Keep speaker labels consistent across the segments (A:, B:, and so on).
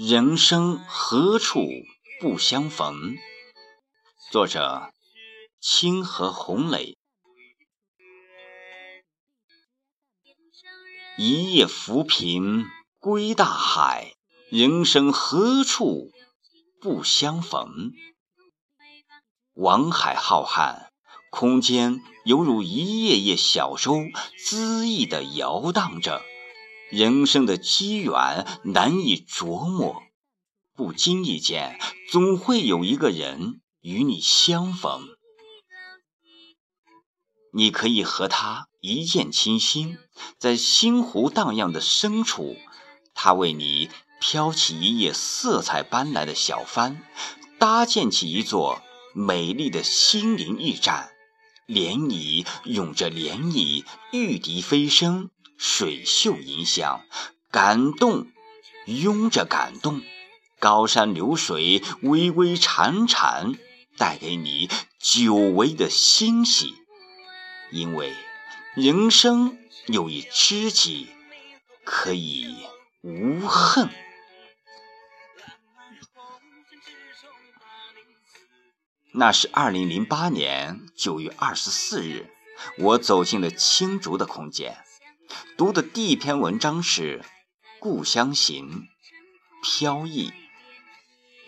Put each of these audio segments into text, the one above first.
A: 人生何处不相逢？作者：清河红磊。一夜浮萍归大海，人生何处不相逢？王海浩瀚，空间犹如一叶叶小舟，恣意地摇荡着。人生的机缘难以琢磨，不经意间总会有一个人与你相逢。你可以和他一见倾心，在星湖荡漾的深处，他为你飘起一叶色彩斑斓的小帆，搭建起一座美丽的心灵驿站。涟漪涌着涟漪，玉笛飞声。水袖银香，感动拥着感动，高山流水微微潺潺，带给你久违的欣喜。因为人生有一知己，可以无恨。那是二零零八年九月二十四日，我走进了青竹的空间。读的第一篇文章是《故乡行》，飘逸、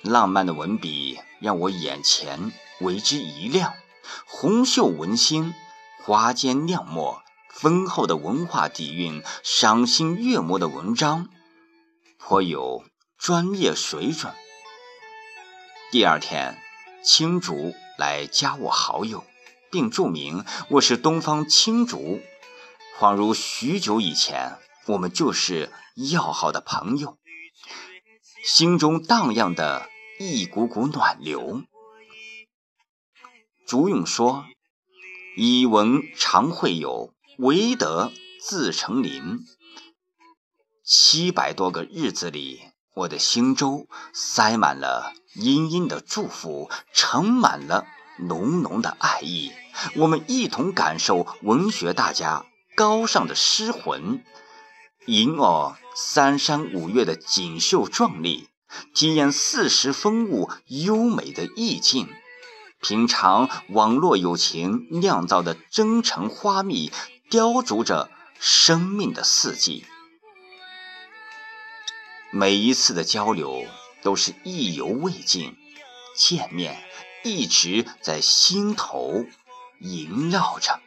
A: 浪漫的文笔让我眼前为之一亮。红袖文心，花间亮墨，丰厚的文化底蕴，赏心悦目的文章，颇有专业水准。第二天，青竹来加我好友，并注明我是东方青竹。恍如许久以前，我们就是要好的朋友，心中荡漾的一股股暖流。竹永说：“以文常会友，唯德自成林。”七百多个日子里，我的心中塞满了殷殷的祝福，盛满了浓浓的爱意。我们一同感受文学大家。高尚的诗魂，吟哦三山五岳的锦绣壮丽，体验四时风物优美的意境，品尝网络友情酿造的真诚花蜜，雕琢着生命的四季。每一次的交流都是意犹未尽，见面一直在心头萦绕着。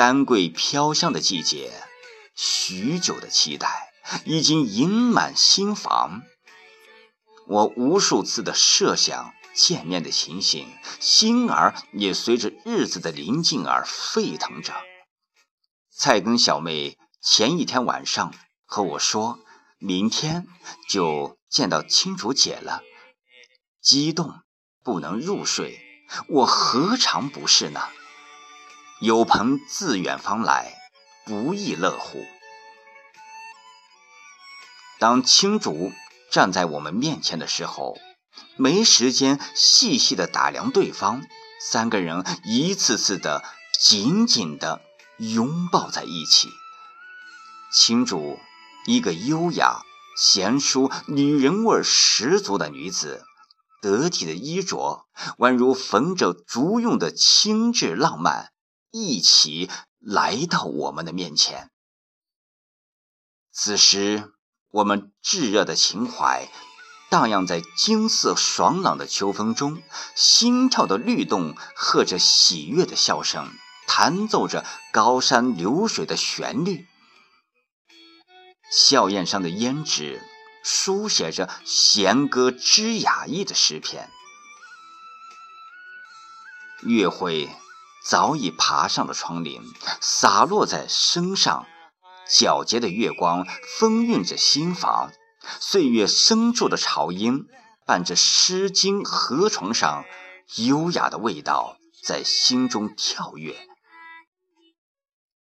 A: 丹桂飘香的季节，许久的期待已经盈满心房。我无数次的设想见面的情形，心儿也随着日子的临近而沸腾着。菜根小妹前一天晚上和我说，明天就见到青竹姐了，激动不能入睡。我何尝不是呢？有朋自远方来，不亦乐乎。当青竹站在我们面前的时候，没时间细细的打量对方，三个人一次次的紧紧的拥抱在一起。青竹，一个优雅、贤淑、女人味十足的女子，得体的衣着宛如缝着竹用的轻质浪漫。一起来到我们的面前。此时，我们炙热的情怀荡漾在金色爽朗的秋风中，心跳的律动和着喜悦的笑声，弹奏着高山流水的旋律。笑靥上的胭脂书写着弦歌之雅意的诗篇。月会。早已爬上了窗棂，洒落在身上。皎洁的月光丰韵着心房，岁月深处的潮音伴着《诗经》河床上优雅的味道，在心中跳跃。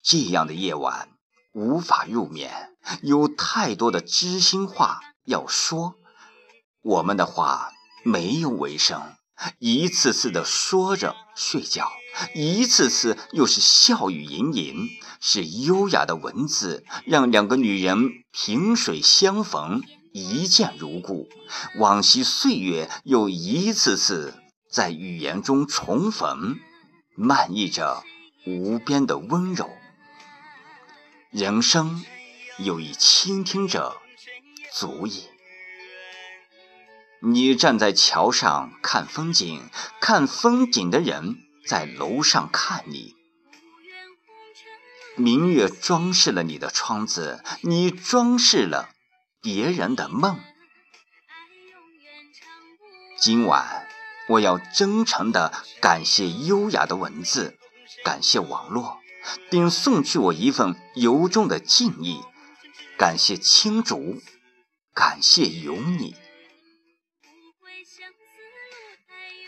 A: 这样的夜晚无法入眠，有太多的知心话要说，我们的话没有尾声，一次次的说着睡觉。一次次又是笑语盈盈，是优雅的文字，让两个女人萍水相逢，一见如故。往昔岁月又一次次在语言中重逢，漫溢着无边的温柔。人生有一倾听者，足矣。你站在桥上看风景，看风景的人。在楼上看你，明月装饰了你的窗子，你装饰了别人的梦。今晚，我要真诚的感谢优雅的文字，感谢网络，并送去我一份由衷的敬意。感谢青竹，感谢有你。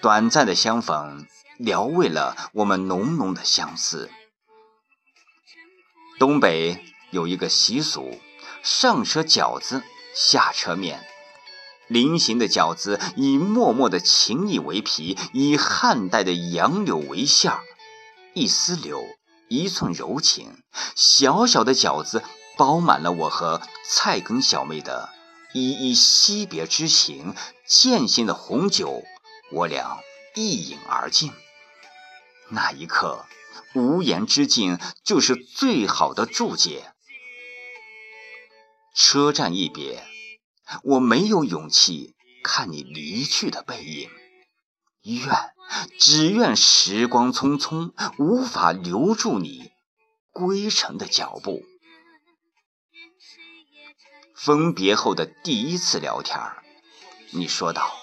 A: 短暂的相逢。聊慰了我们浓浓的相思。东北有一个习俗，上车饺子，下车面。临行的饺子以默默的情谊为皮，以汉代的杨柳为馅儿。一丝柳，一寸柔情。小小的饺子包满了我和菜根小妹的依依惜别之情。渐行的红酒，我俩一饮而尽。那一刻，无言之境就是最好的注解。车站一别，我没有勇气看你离去的背影。愿，只愿时光匆匆，无法留住你归程的脚步。分别后的第一次聊天，你说道：“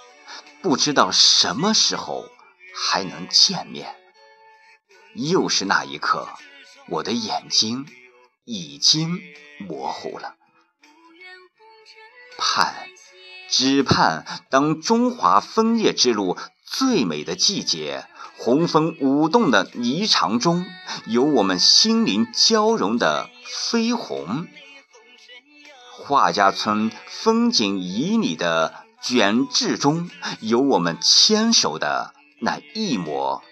A: 不知道什么时候还能见面。”又是那一刻，我的眼睛已经模糊了。盼，只盼当中华枫叶之路最美的季节，红枫舞动的霓裳中，有我们心灵交融的绯红；画家村风景旖旎的卷纸中，有我们牵手的那一抹。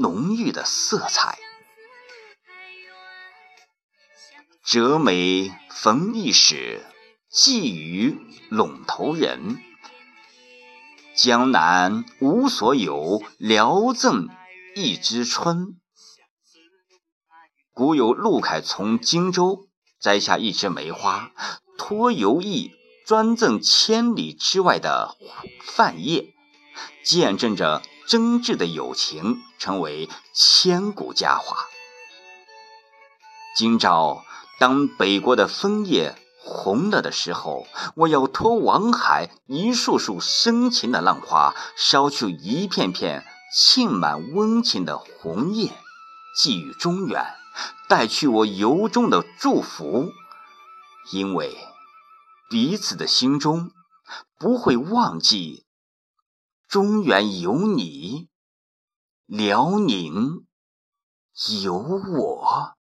A: 浓郁的色彩，折梅逢驿使，寄于陇头人。江南无所有，聊赠一枝春。古有陆凯从荆州摘下一枝梅花，托游意专赠千里之外的范晔，见证着。真挚的友情成为千古佳话。今朝当北国的枫叶红了的时候，我要托王海一束束深情的浪花，捎去一片片沁满温情的红叶，寄予中原，带去我由衷的祝福。因为彼此的心中不会忘记。中原有你，辽宁有我。